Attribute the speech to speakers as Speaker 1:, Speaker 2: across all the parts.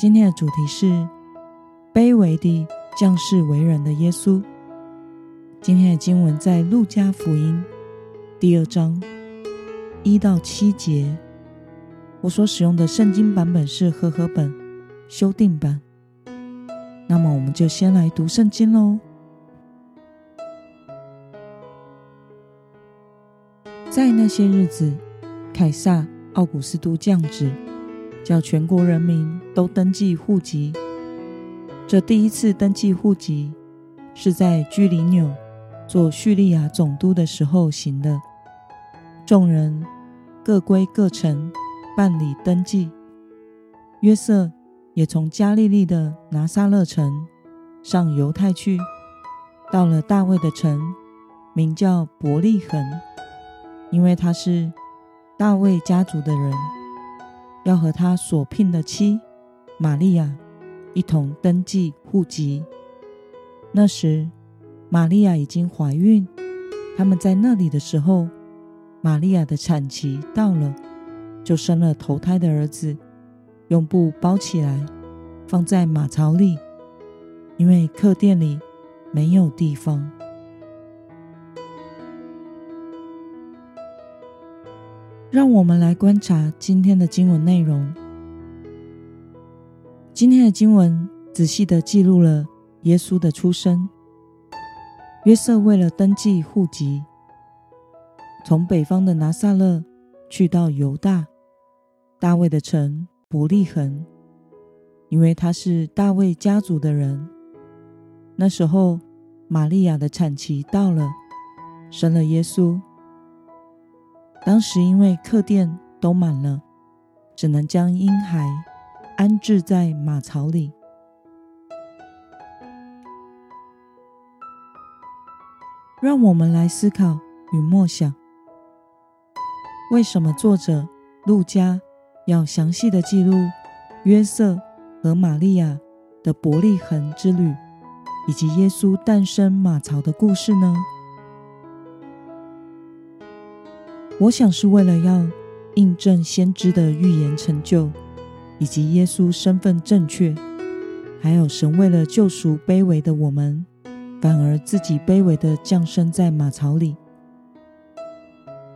Speaker 1: 今天的主题是卑微地降世为人的耶稣。今天的经文在路加福音第二章一到七节。我所使用的圣经版本是和合本修订版。那么，我们就先来读圣经喽。在那些日子，凯撒奥古斯都降旨。叫全国人民都登记户籍。这第一次登记户籍是在居里纽做叙利亚总督的时候行的。众人各归各城办理登记。约瑟也从加利利的拿撒勒城上犹太去，到了大卫的城，名叫伯利恒，因为他是大卫家族的人。要和他所聘的妻玛利亚一同登记户籍。那时，玛利亚已经怀孕。他们在那里的时候，玛利亚的产期到了，就生了头胎的儿子，用布包起来，放在马槽里，因为客店里没有地方。让我们来观察今天的经文内容。今天的经文仔细的记录了耶稣的出生。约瑟为了登记户籍，从北方的拿撒勒去到犹大大卫的城伯利恒，因为他是大卫家族的人。那时候，玛利亚的产期到了，生了耶稣。当时因为客店都满了，只能将婴孩安置在马槽里。让我们来思考与默想：为什么作者路加要详细的记录约瑟和玛利亚的伯利恒之旅，以及耶稣诞生马槽的故事呢？我想是为了要印证先知的预言成就，以及耶稣身份正确，还有神为了救赎卑微的我们，反而自己卑微的降生在马槽里。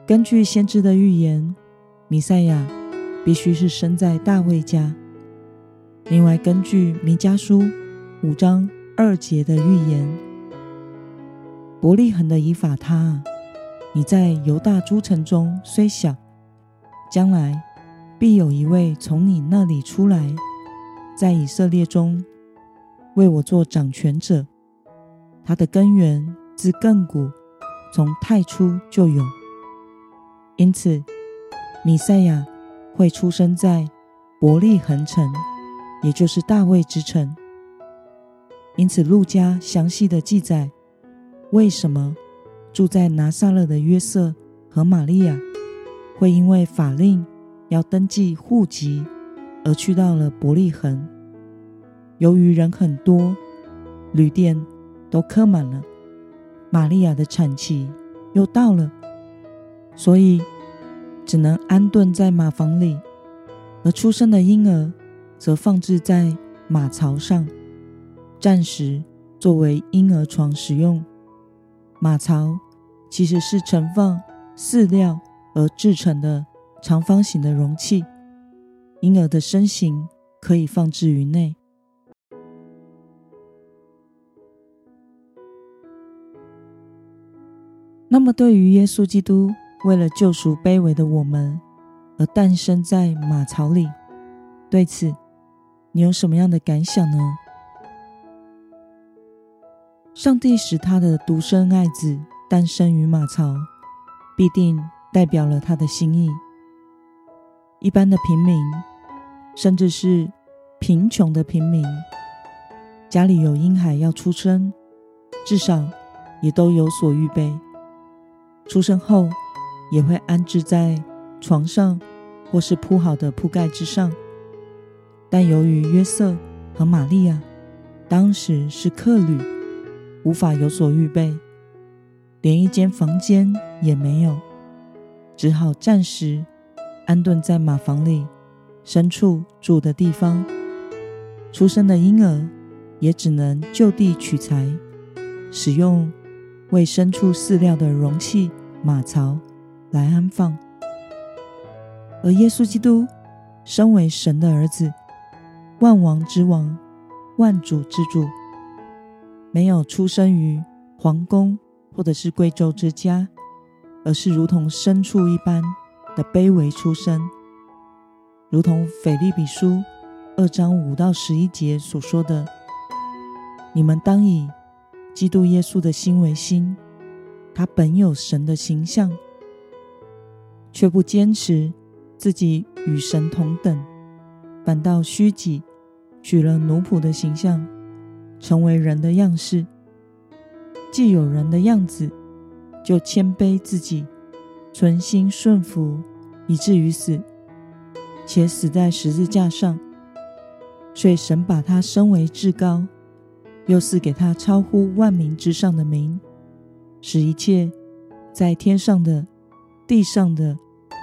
Speaker 1: 根据先知的预言，弥赛亚必须是生在大卫家。另外，根据弥迦书五章二节的预言，伯利恒的以法他。你在犹大诸城中虽小，将来必有一位从你那里出来，在以色列中为我做掌权者。他的根源自亘古，从太初就有。因此，米赛亚会出生在伯利恒城，也就是大卫之城。因此，路加详细的记载为什么。住在拿撒勒的约瑟和玛利亚，会因为法令要登记户籍而去到了伯利恒。由于人很多，旅店都客满了，玛利亚的产期又到了，所以只能安顿在马房里，而出生的婴儿则放置在马槽上，暂时作为婴儿床使用。马槽其实是盛放饲料而制成的长方形的容器，婴儿的身形可以放置于内。那么，对于耶稣基督为了救赎卑微的我们而诞生在马槽里，对此你有什么样的感想呢？上帝使他的独生爱子诞生于马槽，必定代表了他的心意。一般的平民，甚至是贫穷的平民，家里有婴孩要出生，至少也都有所预备。出生后也会安置在床上，或是铺好的铺盖之上。但由于约瑟和玛利亚当时是客旅，无法有所预备，连一间房间也没有，只好暂时安顿在马房里牲畜住的地方。出生的婴儿也只能就地取材，使用喂牲畜饲料的容器马槽来安放。而耶稣基督身为神的儿子。万王之王，万主之主，没有出生于皇宫或者是贵胄之家，而是如同牲畜一般的卑微出身，如同腓立比书二章五到十一节所说的：“你们当以基督耶稣的心为心，他本有神的形象，却不坚持自己与神同等，反倒虚己。”取了奴仆的形象，成为人的样式。既有人的样子，就谦卑自己，存心顺服，以至于死，且死在十字架上。所以神把他升为至高，又赐给他超乎万名之上的名，使一切在天上的、地上的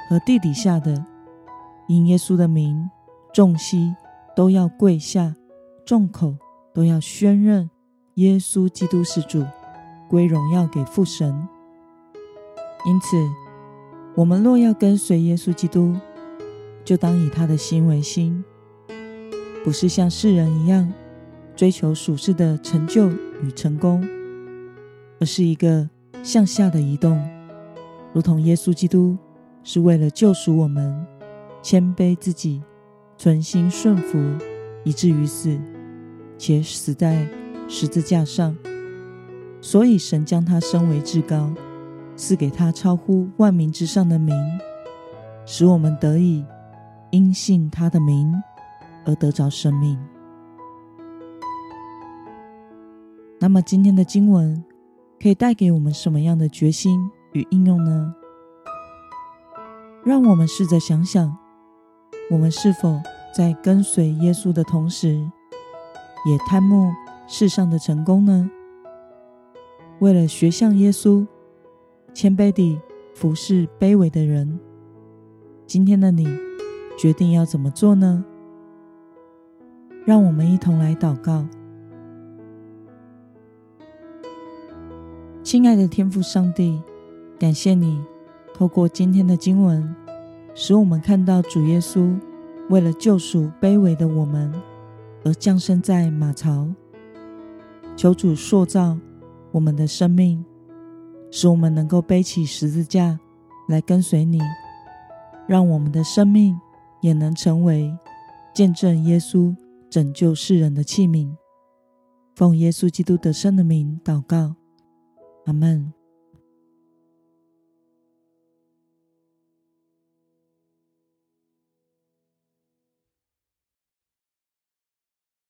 Speaker 1: 和地底下的，因耶稣的名，众膝。都要跪下，众口都要宣认耶稣基督是主，归荣耀给父神。因此，我们若要跟随耶稣基督，就当以他的心为心，不是像世人一样追求属世的成就与成功，而是一个向下的移动，如同耶稣基督是为了救赎我们，谦卑自己。存心顺服，以至于死，且死在十字架上。所以神将他升为至高，赐给他超乎万民之上的名，使我们得以因信他的名而得着生命。那么今天的经文可以带给我们什么样的决心与应用呢？让我们试着想想。我们是否在跟随耶稣的同时，也贪慕世上的成功呢？为了学像耶稣，谦卑地服侍卑微的人，今天的你决定要怎么做呢？让我们一同来祷告。亲爱的天父上帝，感谢你透过今天的经文。使我们看到主耶稣为了救赎卑微的我们而降生在马槽。求主塑造我们的生命，使我们能够背起十字架来跟随你，让我们的生命也能成为见证耶稣拯救世人的器皿。奉耶稣基督得胜的名祷告，阿门。